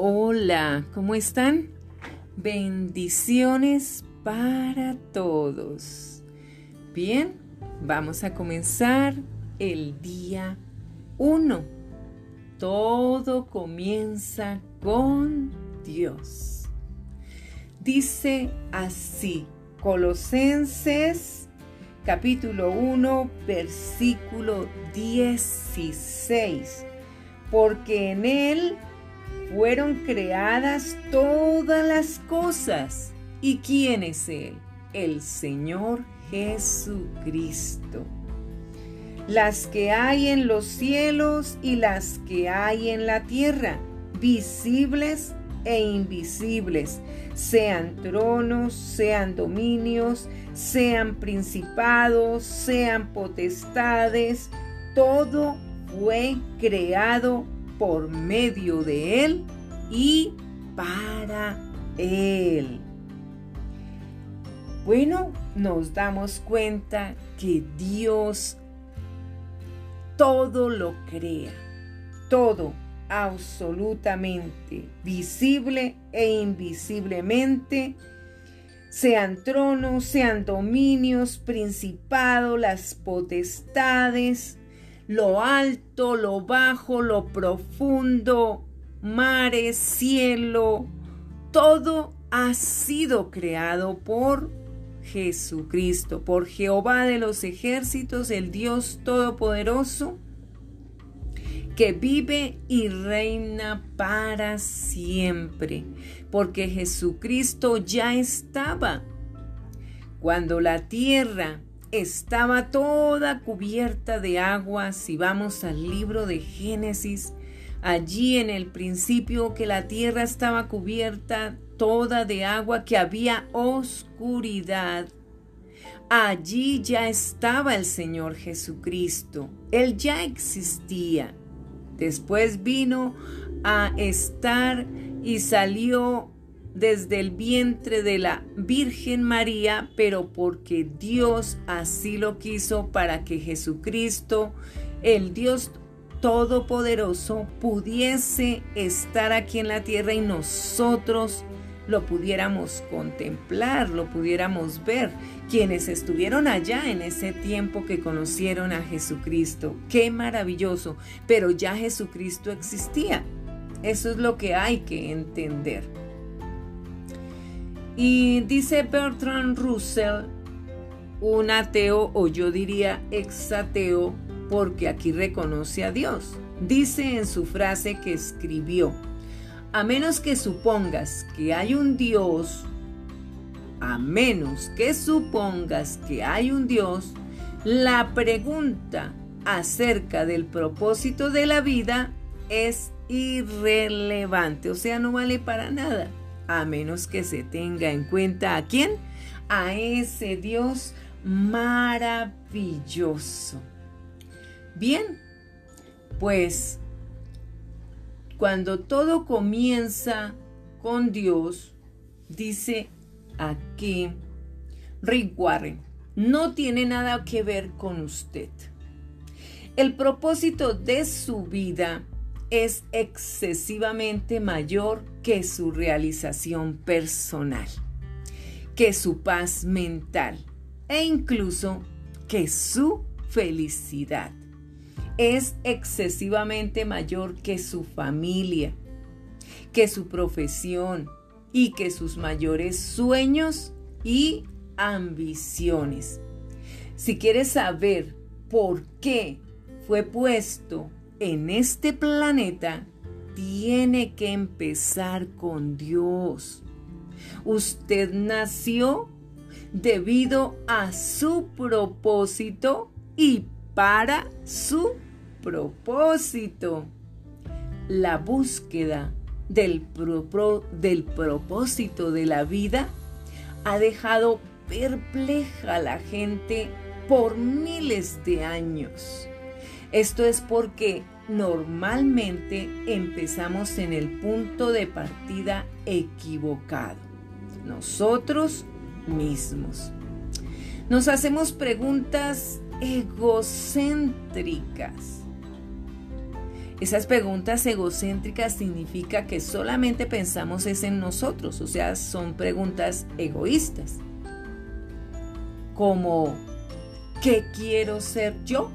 Hola, ¿cómo están? Bendiciones para todos. Bien, vamos a comenzar el día 1. Todo comienza con Dios. Dice así, Colosenses capítulo 1, versículo 16. Porque en Él fueron creadas todas las cosas. ¿Y quién es Él? El Señor Jesucristo. Las que hay en los cielos y las que hay en la tierra, visibles e invisibles, sean tronos, sean dominios, sean principados, sean potestades, todo fue creado por medio de Él y para Él. Bueno, nos damos cuenta que Dios todo lo crea, todo, absolutamente, visible e invisiblemente, sean tronos, sean dominios, principados, las potestades, lo alto, lo bajo, lo profundo, mares, cielo, todo ha sido creado por Jesucristo, por Jehová de los ejércitos, el Dios Todopoderoso, que vive y reina para siempre, porque Jesucristo ya estaba. Cuando la tierra estaba toda cubierta de agua. Si vamos al libro de Génesis, allí en el principio que la tierra estaba cubierta toda de agua, que había oscuridad. Allí ya estaba el Señor Jesucristo. Él ya existía. Después vino a estar y salió desde el vientre de la Virgen María, pero porque Dios así lo quiso para que Jesucristo, el Dios Todopoderoso, pudiese estar aquí en la tierra y nosotros lo pudiéramos contemplar, lo pudiéramos ver, quienes estuvieron allá en ese tiempo que conocieron a Jesucristo. Qué maravilloso, pero ya Jesucristo existía. Eso es lo que hay que entender. Y dice Bertrand Russell, un ateo o yo diría exateo, porque aquí reconoce a Dios. Dice en su frase que escribió, a menos que supongas que hay un Dios, a menos que supongas que hay un Dios, la pregunta acerca del propósito de la vida es irrelevante, o sea, no vale para nada a menos que se tenga en cuenta a quién, a ese Dios maravilloso. Bien, pues cuando todo comienza con Dios, dice aquí Rick Warren, no tiene nada que ver con usted. El propósito de su vida es excesivamente mayor que su realización personal, que su paz mental e incluso que su felicidad. Es excesivamente mayor que su familia, que su profesión y que sus mayores sueños y ambiciones. Si quieres saber por qué fue puesto en este planeta tiene que empezar con Dios. Usted nació debido a su propósito y para su propósito. La búsqueda del, del propósito de la vida ha dejado perpleja a la gente por miles de años. Esto es porque normalmente empezamos en el punto de partida equivocado, nosotros mismos. Nos hacemos preguntas egocéntricas. Esas preguntas egocéntricas significa que solamente pensamos es en nosotros, o sea, son preguntas egoístas. Como, ¿qué quiero ser yo?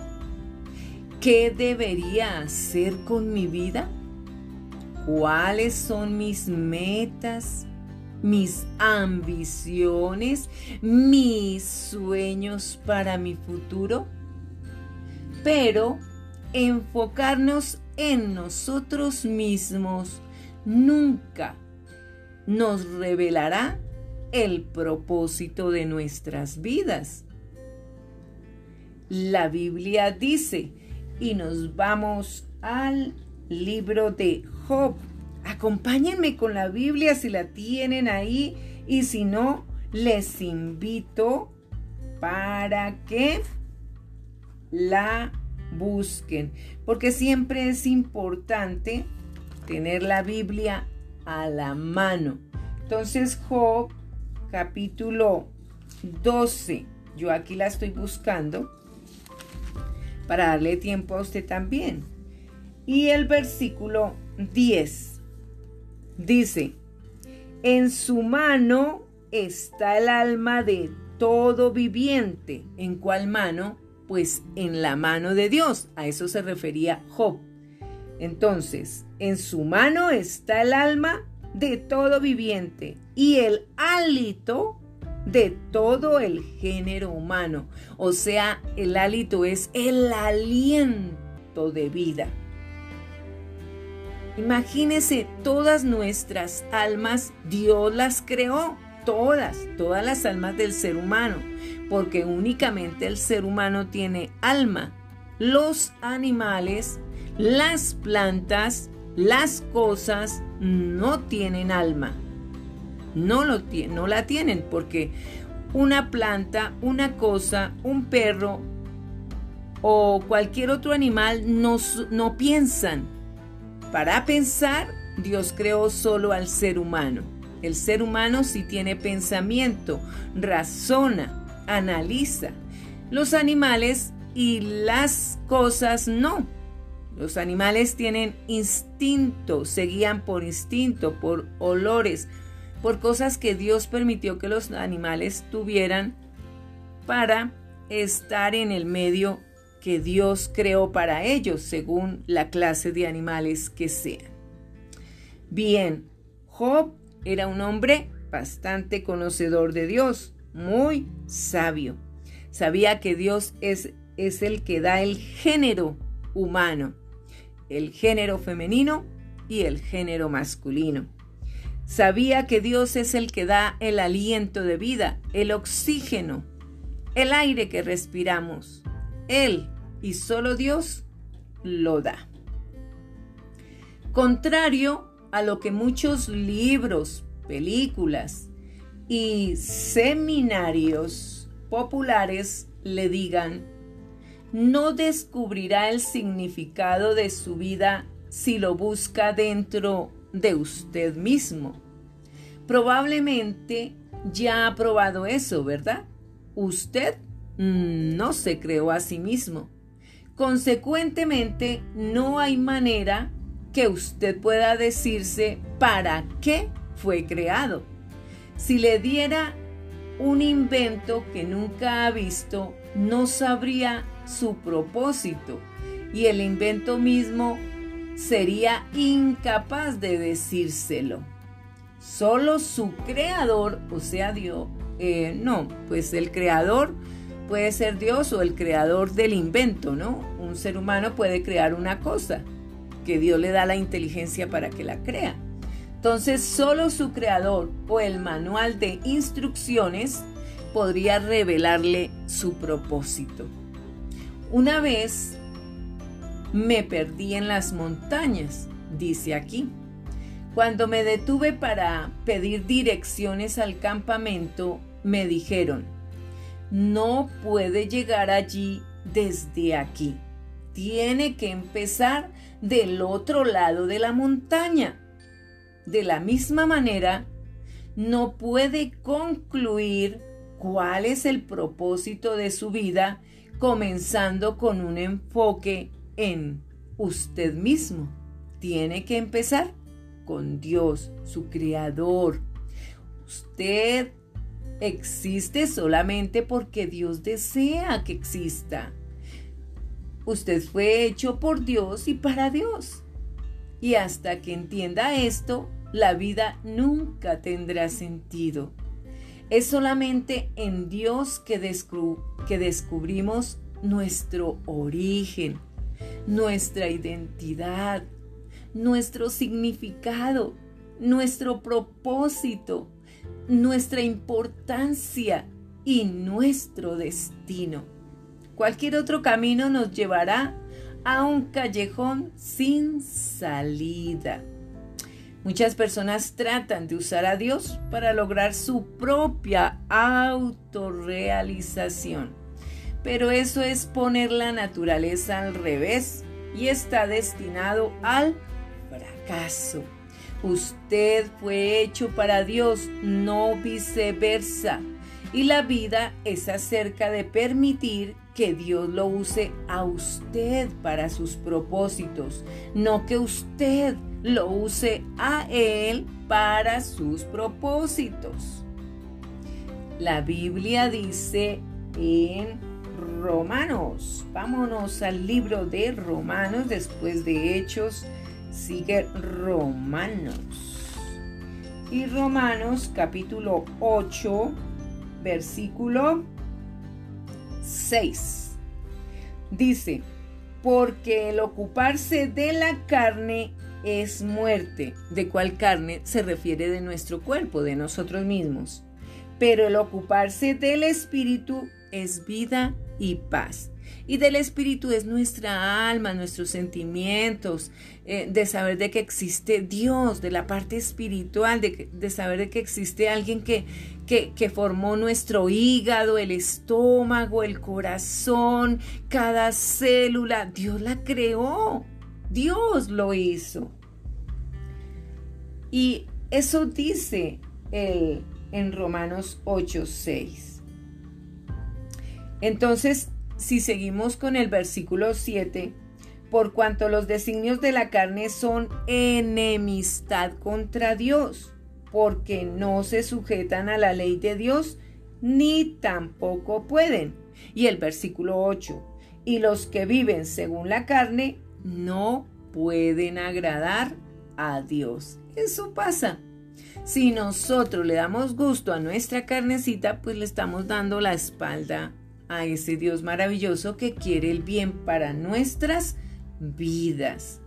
¿Qué debería hacer con mi vida? ¿Cuáles son mis metas? mis ambiciones, mis sueños para mi futuro, pero enfocarnos en nosotros mismos nunca nos revelará el propósito de nuestras vidas. La Biblia dice, y nos vamos al libro de Job, Acompáñenme con la Biblia si la tienen ahí y si no, les invito para que la busquen, porque siempre es importante tener la Biblia a la mano. Entonces, Job, capítulo 12, yo aquí la estoy buscando para darle tiempo a usted también. Y el versículo 10. Dice, en su mano está el alma de todo viviente. ¿En cuál mano? Pues en la mano de Dios. A eso se refería Job. Entonces, en su mano está el alma de todo viviente y el hálito de todo el género humano. O sea, el hálito es el aliento de vida. Imagínese, todas nuestras almas, Dios las creó, todas, todas las almas del ser humano, porque únicamente el ser humano tiene alma. Los animales, las plantas, las cosas no tienen alma. No, lo, no la tienen porque una planta, una cosa, un perro o cualquier otro animal no, no piensan, para pensar, Dios creó solo al ser humano. El ser humano sí tiene pensamiento, razona, analiza. Los animales y las cosas no. Los animales tienen instinto, se guían por instinto, por olores, por cosas que Dios permitió que los animales tuvieran para estar en el medio que Dios creó para ellos según la clase de animales que sean. Bien, Job era un hombre bastante conocedor de Dios, muy sabio. Sabía que Dios es, es el que da el género humano, el género femenino y el género masculino. Sabía que Dios es el que da el aliento de vida, el oxígeno, el aire que respiramos. Él y solo Dios lo da. Contrario a lo que muchos libros, películas y seminarios populares le digan, no descubrirá el significado de su vida si lo busca dentro de usted mismo. Probablemente ya ha probado eso, ¿verdad? Usted no se creó a sí mismo. Consecuentemente, no hay manera que usted pueda decirse para qué fue creado. Si le diera un invento que nunca ha visto, no sabría su propósito y el invento mismo sería incapaz de decírselo. Solo su creador, o sea Dios, eh, no, pues el creador puede ser Dios o el creador del invento, ¿no? Un ser humano puede crear una cosa que Dios le da la inteligencia para que la crea. Entonces, solo su creador o el manual de instrucciones podría revelarle su propósito. Una vez me perdí en las montañas, dice aquí. Cuando me detuve para pedir direcciones al campamento, me dijeron, no puede llegar allí desde aquí. Tiene que empezar del otro lado de la montaña. De la misma manera, no puede concluir cuál es el propósito de su vida comenzando con un enfoque en usted mismo tiene que empezar con Dios, su creador. Usted existe solamente porque Dios desea que exista. Usted fue hecho por Dios y para Dios. Y hasta que entienda esto, la vida nunca tendrá sentido. Es solamente en Dios que, que descubrimos nuestro origen, nuestra identidad, nuestro significado, nuestro propósito, nuestra importancia y nuestro destino. Cualquier otro camino nos llevará a un callejón sin salida. Muchas personas tratan de usar a Dios para lograr su propia autorrealización, pero eso es poner la naturaleza al revés y está destinado al fracaso. Usted fue hecho para Dios, no viceversa. Y la vida es acerca de permitir que Dios lo use a usted para sus propósitos, no que usted lo use a Él para sus propósitos. La Biblia dice en Romanos, vámonos al libro de Romanos después de Hechos, sigue Romanos. Y Romanos capítulo 8, versículo 6. Dice, porque el ocuparse de la carne es muerte. ¿De cuál carne? Se refiere de nuestro cuerpo, de nosotros mismos. Pero el ocuparse del espíritu es vida y paz. Y del espíritu es nuestra alma, nuestros sentimientos, eh, de saber de que existe Dios, de la parte espiritual, de, de saber de que existe alguien que, que, que, formó nuestro hígado, el estómago, el corazón, cada célula. Dios la creó, Dios lo hizo. Y eso dice el, en Romanos 8:6. Entonces, si seguimos con el versículo 7, por cuanto los designios de la carne son enemistad contra Dios, porque no se sujetan a la ley de Dios, ni tampoco pueden. Y el versículo 8, y los que viven según la carne no pueden agradar a Dios. Eso pasa. Si nosotros le damos gusto a nuestra carnecita, pues le estamos dando la espalda a ese Dios maravilloso que quiere el bien para nuestras vidas.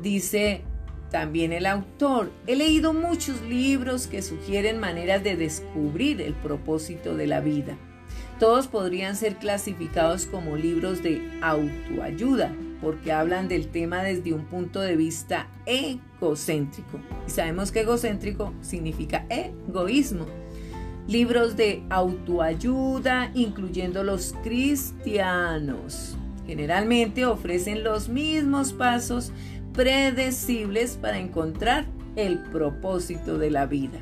Dice también el autor, he leído muchos libros que sugieren maneras de descubrir el propósito de la vida. Todos podrían ser clasificados como libros de autoayuda, porque hablan del tema desde un punto de vista egocéntrico. Y sabemos que egocéntrico significa egoísmo libros de autoayuda, incluyendo los cristianos. Generalmente ofrecen los mismos pasos predecibles para encontrar el propósito de la vida.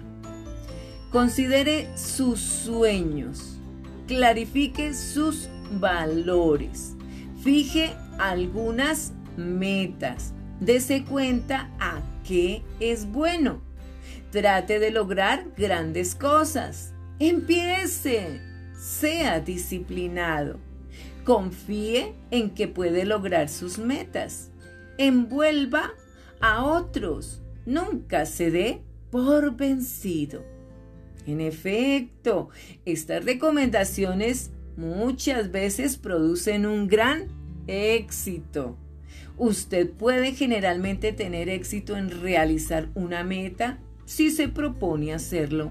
Considere sus sueños, clarifique sus valores, fije algunas metas, dese cuenta a qué es bueno Trate de lograr grandes cosas. Empiece. Sea disciplinado. Confíe en que puede lograr sus metas. Envuelva a otros. Nunca se dé por vencido. En efecto, estas recomendaciones muchas veces producen un gran éxito. Usted puede generalmente tener éxito en realizar una meta si se propone hacerlo.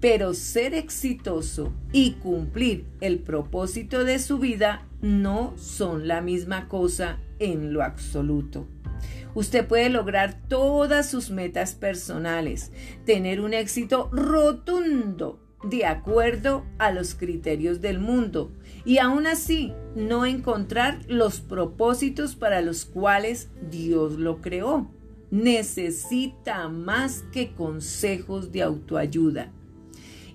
Pero ser exitoso y cumplir el propósito de su vida no son la misma cosa en lo absoluto. Usted puede lograr todas sus metas personales, tener un éxito rotundo de acuerdo a los criterios del mundo y aún así no encontrar los propósitos para los cuales Dios lo creó necesita más que consejos de autoayuda.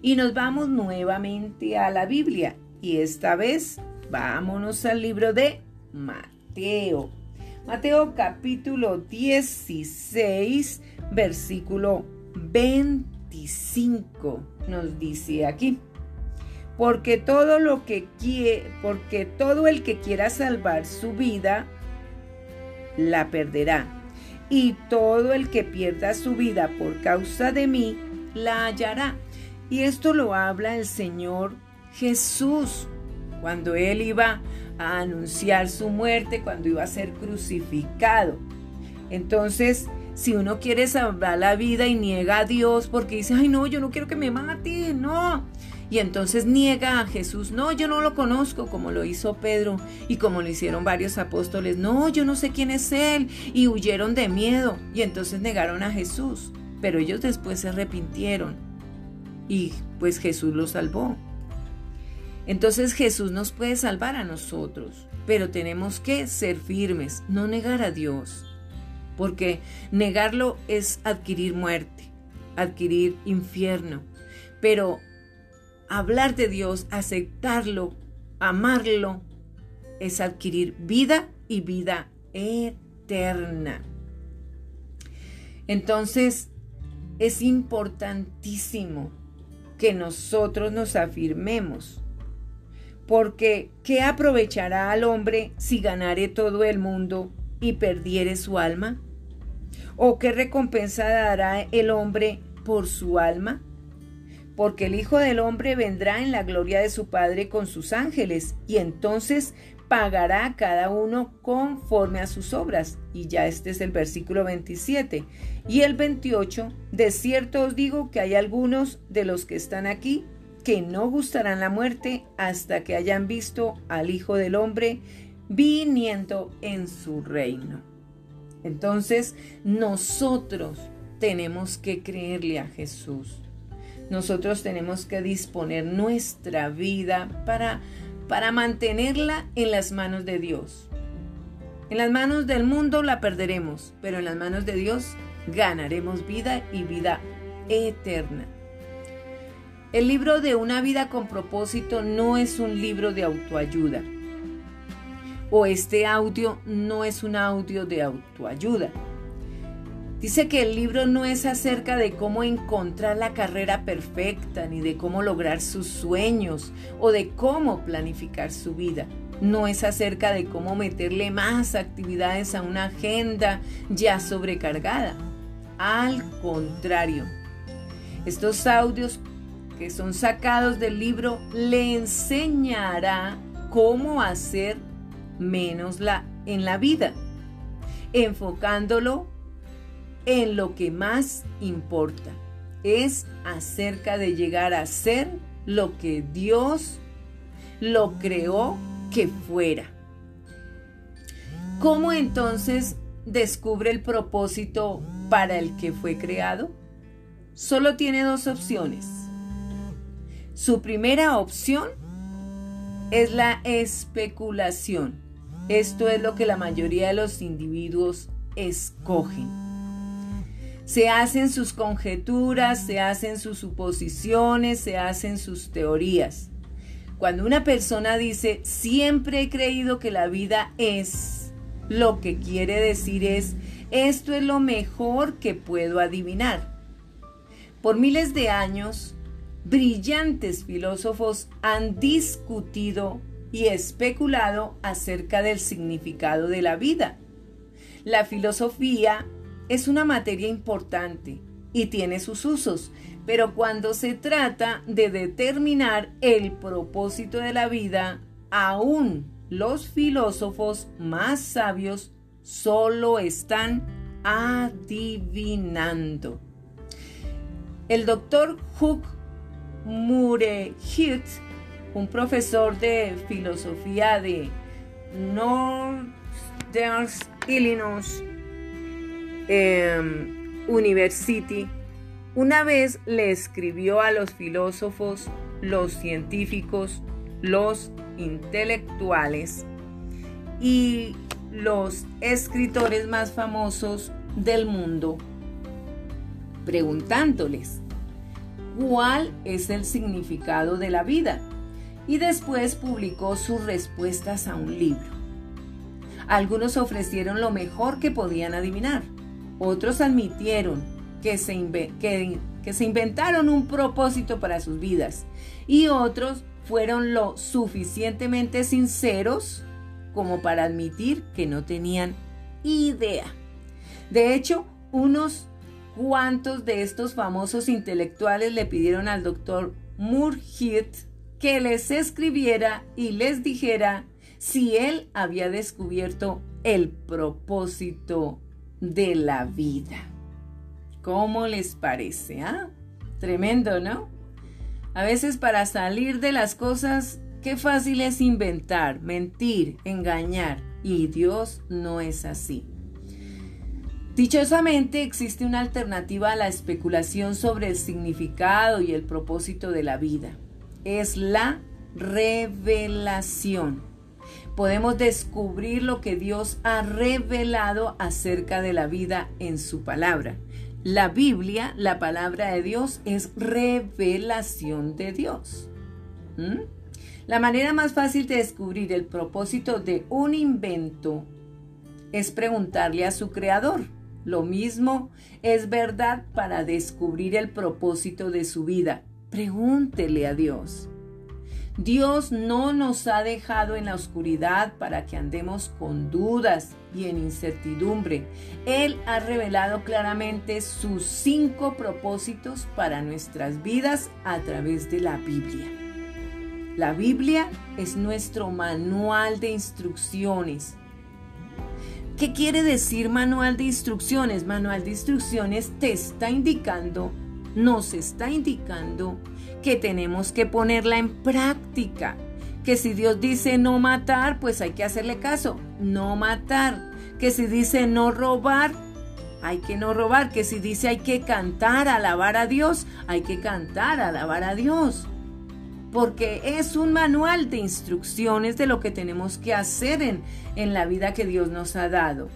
Y nos vamos nuevamente a la Biblia y esta vez vámonos al libro de Mateo. Mateo capítulo 16, versículo 25 nos dice aquí. Porque todo lo que quiere, porque todo el que quiera salvar su vida la perderá. Y todo el que pierda su vida por causa de mí la hallará. Y esto lo habla el Señor Jesús cuando él iba a anunciar su muerte, cuando iba a ser crucificado. Entonces, si uno quiere salvar la vida y niega a Dios porque dice, ay no, yo no quiero que me mate, no. Y entonces niega a Jesús, no, yo no lo conozco, como lo hizo Pedro y como lo hicieron varios apóstoles, no, yo no sé quién es Él, y huyeron de miedo, y entonces negaron a Jesús, pero ellos después se arrepintieron y pues Jesús los salvó. Entonces Jesús nos puede salvar a nosotros, pero tenemos que ser firmes, no negar a Dios, porque negarlo es adquirir muerte, adquirir infierno, pero hablar de Dios, aceptarlo, amarlo, es adquirir vida y vida eterna. Entonces, es importantísimo que nosotros nos afirmemos porque, ¿qué aprovechará al hombre si ganare todo el mundo y perdiere su alma? ¿O qué recompensa dará el hombre por su alma? Porque el Hijo del Hombre vendrá en la gloria de su Padre con sus ángeles, y entonces pagará a cada uno conforme a sus obras. Y ya este es el versículo 27. Y el 28, de cierto os digo que hay algunos de los que están aquí que no gustarán la muerte hasta que hayan visto al Hijo del Hombre viniendo en su reino. Entonces, nosotros tenemos que creerle a Jesús. Nosotros tenemos que disponer nuestra vida para, para mantenerla en las manos de Dios. En las manos del mundo la perderemos, pero en las manos de Dios ganaremos vida y vida eterna. El libro de una vida con propósito no es un libro de autoayuda. O este audio no es un audio de autoayuda. Dice que el libro no es acerca de cómo encontrar la carrera perfecta, ni de cómo lograr sus sueños, o de cómo planificar su vida. No es acerca de cómo meterle más actividades a una agenda ya sobrecargada. Al contrario, estos audios que son sacados del libro le enseñará cómo hacer menos la, en la vida, enfocándolo en lo que más importa. Es acerca de llegar a ser lo que Dios lo creó que fuera. ¿Cómo entonces descubre el propósito para el que fue creado? Solo tiene dos opciones su primera opción es la especulación. Esto es lo que la mayoría de los individuos escogen. Se hacen sus conjeturas, se hacen sus suposiciones, se hacen sus teorías. Cuando una persona dice, siempre he creído que la vida es, lo que quiere decir es, esto es lo mejor que puedo adivinar. Por miles de años, brillantes filósofos han discutido y especulado acerca del significado de la vida. La filosofía es una materia importante y tiene sus usos, pero cuando se trata de determinar el propósito de la vida, aún los filósofos más sabios solo están adivinando. El doctor Hooke Mure Hirt, un profesor de filosofía de Northern Illinois em, University, una vez le escribió a los filósofos, los científicos, los intelectuales y los escritores más famosos del mundo, preguntándoles cuál es el significado de la vida y después publicó sus respuestas a un libro. Algunos ofrecieron lo mejor que podían adivinar. Otros admitieron que se, que, se inventaron un propósito para sus vidas. Y otros fueron lo suficientemente sinceros como para admitir que no tenían idea. De hecho, unos cuantos de estos famosos intelectuales le pidieron al doctor Murhit que les escribiera y les dijera si él había descubierto el propósito de la vida. ¿Cómo les parece? Ah? Tremendo, ¿no? A veces para salir de las cosas, qué fácil es inventar, mentir, engañar. Y Dios no es así. Dichosamente existe una alternativa a la especulación sobre el significado y el propósito de la vida. Es la revelación. Podemos descubrir lo que Dios ha revelado acerca de la vida en su palabra. La Biblia, la palabra de Dios, es revelación de Dios. ¿Mm? La manera más fácil de descubrir el propósito de un invento es preguntarle a su creador. Lo mismo es verdad para descubrir el propósito de su vida. Pregúntele a Dios. Dios no nos ha dejado en la oscuridad para que andemos con dudas y en incertidumbre. Él ha revelado claramente sus cinco propósitos para nuestras vidas a través de la Biblia. La Biblia es nuestro manual de instrucciones ¿Qué quiere decir manual de instrucciones? Manual de instrucciones te está indicando, nos está indicando que tenemos que ponerla en práctica. Que si Dios dice no matar, pues hay que hacerle caso, no matar. Que si dice no robar, hay que no robar. Que si dice hay que cantar, alabar a Dios, hay que cantar, alabar a Dios porque es un manual de instrucciones de lo que tenemos que hacer en, en la vida que Dios nos ha dado.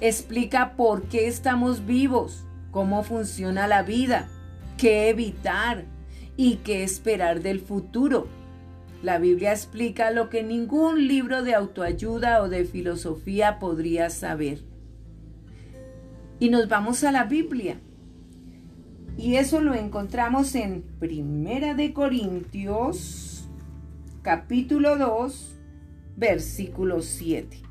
Explica por qué estamos vivos, cómo funciona la vida, qué evitar y qué esperar del futuro. La Biblia explica lo que ningún libro de autoayuda o de filosofía podría saber. Y nos vamos a la Biblia. Y eso lo encontramos en Primera de Corintios, capítulo 2, versículo 7.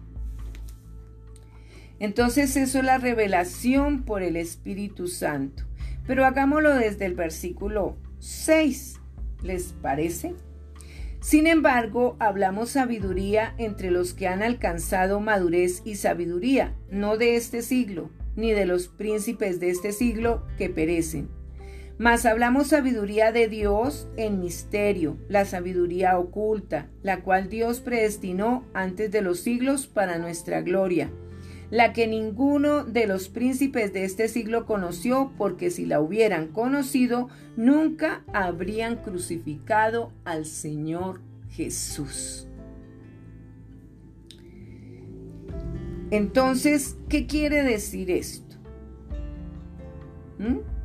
Entonces eso es la revelación por el Espíritu Santo. Pero hagámoslo desde el versículo 6. ¿Les parece? Sin embargo, hablamos sabiduría entre los que han alcanzado madurez y sabiduría, no de este siglo, ni de los príncipes de este siglo que perecen mas hablamos sabiduría de Dios en misterio, la sabiduría oculta, la cual Dios predestinó antes de los siglos para nuestra gloria, la que ninguno de los príncipes de este siglo conoció, porque si la hubieran conocido, nunca habrían crucificado al Señor Jesús. Entonces, ¿qué quiere decir esto? ¿Mm?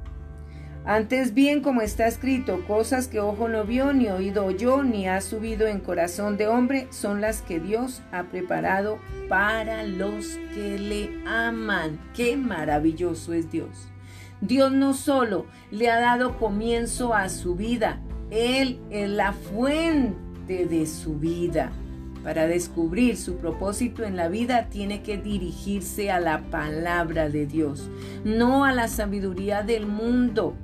Antes bien, como está escrito, cosas que ojo no vio, ni oído oyó, ni ha subido en corazón de hombre, son las que Dios ha preparado para los que le aman. Qué maravilloso es Dios. Dios no solo le ha dado comienzo a su vida, Él es la fuente de su vida. Para descubrir su propósito en la vida tiene que dirigirse a la palabra de Dios, no a la sabiduría del mundo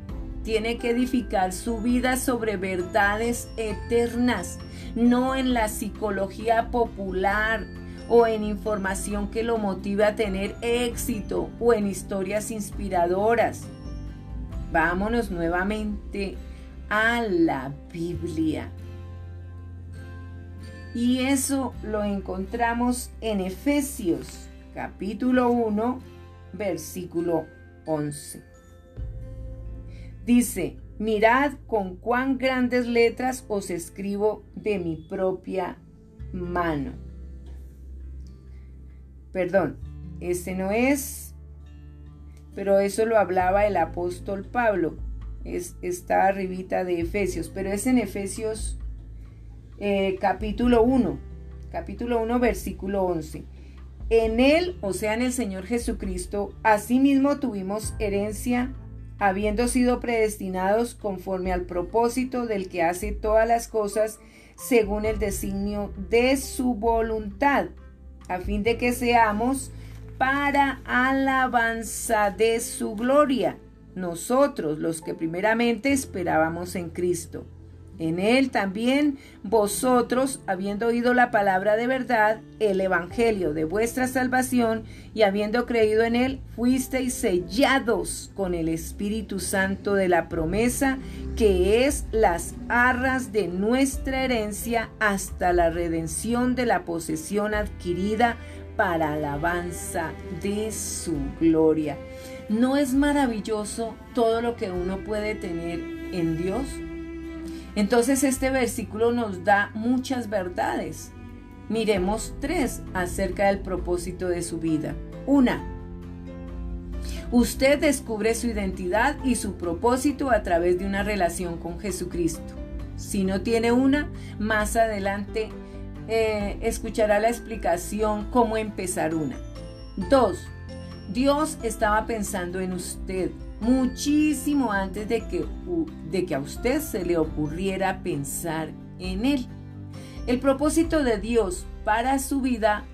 tiene que edificar su vida sobre verdades eternas, no en la psicología popular o en información que lo motive a tener éxito o en historias inspiradoras. Vámonos nuevamente a la Biblia. Y eso lo encontramos en Efesios capítulo 1, versículo 11. Dice, mirad con cuán grandes letras os escribo de mi propia mano. Perdón, ese no es, pero eso lo hablaba el apóstol Pablo. Es, está arribita de Efesios, pero es en Efesios eh, capítulo 1, capítulo 1, versículo 11. En Él, o sea, en el Señor Jesucristo, asimismo tuvimos herencia, habiendo sido predestinados conforme al propósito del que hace todas las cosas según el designio de su voluntad, a fin de que seamos para alabanza de su gloria, nosotros los que primeramente esperábamos en Cristo. En él también vosotros, habiendo oído la palabra de verdad, el evangelio de vuestra salvación, y habiendo creído en él, fuisteis sellados con el Espíritu Santo de la promesa, que es las arras de nuestra herencia hasta la redención de la posesión adquirida para alabanza de su gloria. ¿No es maravilloso todo lo que uno puede tener en Dios? Entonces este versículo nos da muchas verdades. Miremos tres acerca del propósito de su vida. Una, usted descubre su identidad y su propósito a través de una relación con Jesucristo. Si no tiene una, más adelante eh, escuchará la explicación cómo empezar una. Dos, Dios estaba pensando en usted muchísimo antes de que, de que a usted se le ocurriera pensar en él. El propósito de Dios para su vida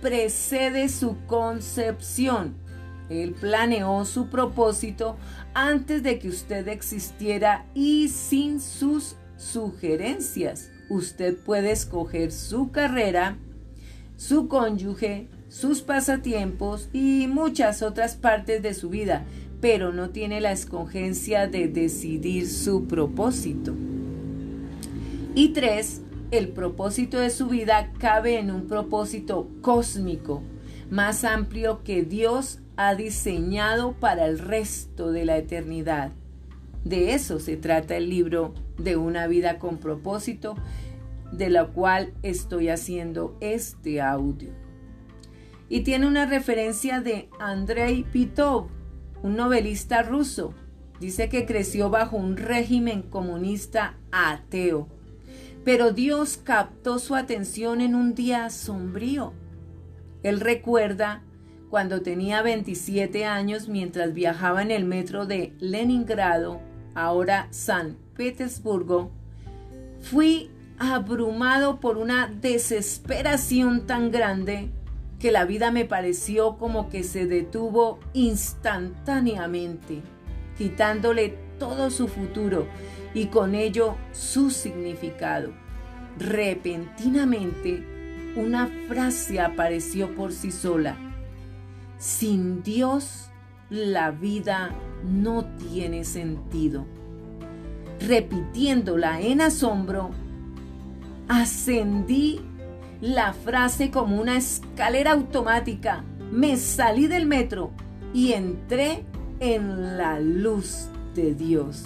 precede su concepción. Él planeó su propósito antes de que usted existiera y sin sus sugerencias. Usted puede escoger su carrera, su cónyuge, sus pasatiempos y muchas otras partes de su vida, pero no tiene la escogencia de decidir su propósito. Y tres, el propósito de su vida cabe en un propósito cósmico, más amplio que Dios ha diseñado para el resto de la eternidad. De eso se trata el libro de una vida con propósito, de la cual estoy haciendo este audio. Y tiene una referencia de Andrei Pitov, un novelista ruso, dice que creció bajo un régimen comunista ateo. Pero Dios captó su atención en un día sombrío. Él recuerda cuando tenía 27 años mientras viajaba en el metro de Leningrado, ahora San Petersburgo, fui abrumado por una desesperación tan grande que la vida me pareció como que se detuvo instantáneamente, quitándole todo su futuro y con ello su significado. Repentinamente, una frase apareció por sí sola. Sin Dios, la vida no tiene sentido. Repitiéndola en asombro, ascendí la frase como una escalera automática. Me salí del metro y entré en la luz de Dios.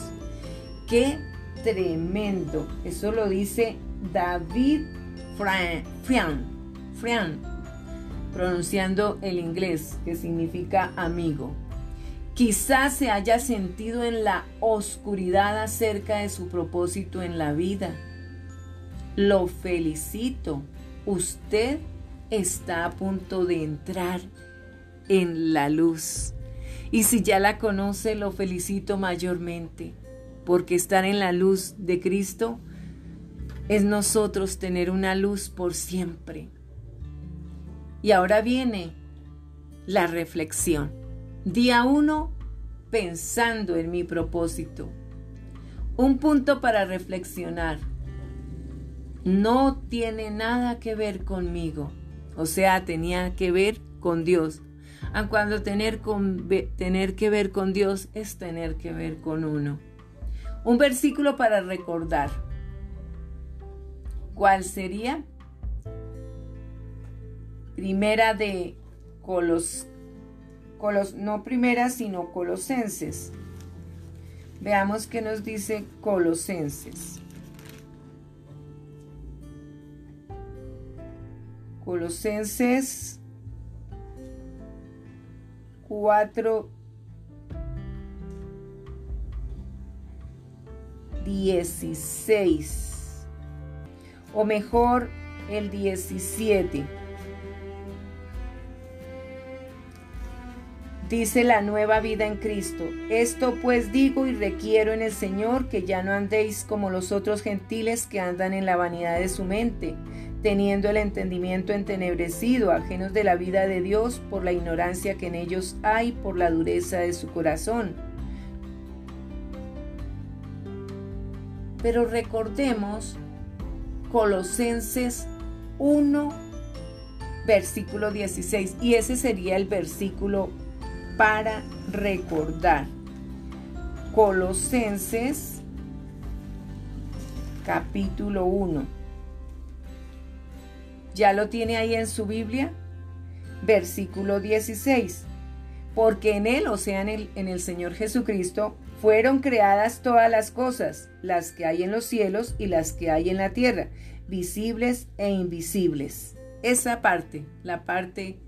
Qué tremendo. Eso lo dice David Frian, Frian, pronunciando el inglés, que significa amigo. Quizás se haya sentido en la oscuridad acerca de su propósito en la vida. Lo felicito usted está a punto de entrar en la luz. Y si ya la conoce, lo felicito mayormente, porque estar en la luz de Cristo es nosotros tener una luz por siempre. Y ahora viene la reflexión. Día uno, pensando en mi propósito. Un punto para reflexionar no tiene nada que ver conmigo. O sea, tenía que ver con Dios. A cuando tener, tener que ver con Dios es tener que ver con uno. Un versículo para recordar. ¿Cuál sería? Primera de Colos, Colos, no primera, sino Colosenses. Veamos qué nos dice Colosenses. Colosenses 4, 16, o mejor el 17. dice la nueva vida en Cristo. Esto pues digo y requiero en el Señor que ya no andéis como los otros gentiles que andan en la vanidad de su mente, teniendo el entendimiento entenebrecido, ajenos de la vida de Dios por la ignorancia que en ellos hay, por la dureza de su corazón. Pero recordemos Colosenses 1, versículo 16, y ese sería el versículo para recordar. Colosenses capítulo 1. ¿Ya lo tiene ahí en su Biblia? Versículo 16. Porque en Él, o sea, en el, Señor Jesucristo, fueron creadas todas las cosas, las que hay en los cielos y las que hay en la tierra, visibles e invisibles. Esa parte, la parte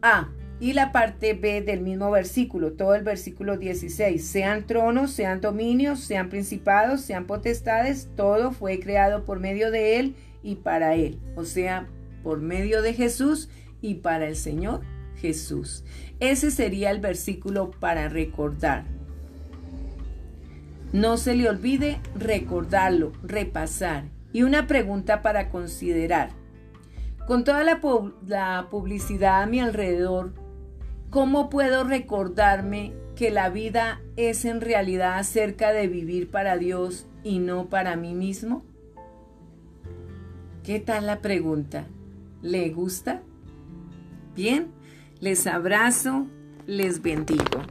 A, y la parte B del mismo versículo, todo el versículo 16. Sean tronos, sean dominios, sean principados, sean potestades, todo fue creado por medio de Él y para Él. O sea, por medio de Jesús y para el Señor Jesús. Ese sería el versículo para recordar. No se le olvide recordarlo, repasar. Y una pregunta para considerar. Con toda la, la publicidad a mi alrededor, ¿Cómo puedo recordarme que la vida es en realidad acerca de vivir para Dios y no para mí mismo? ¿Qué tal la pregunta? ¿Le gusta? Bien, les abrazo, les bendigo.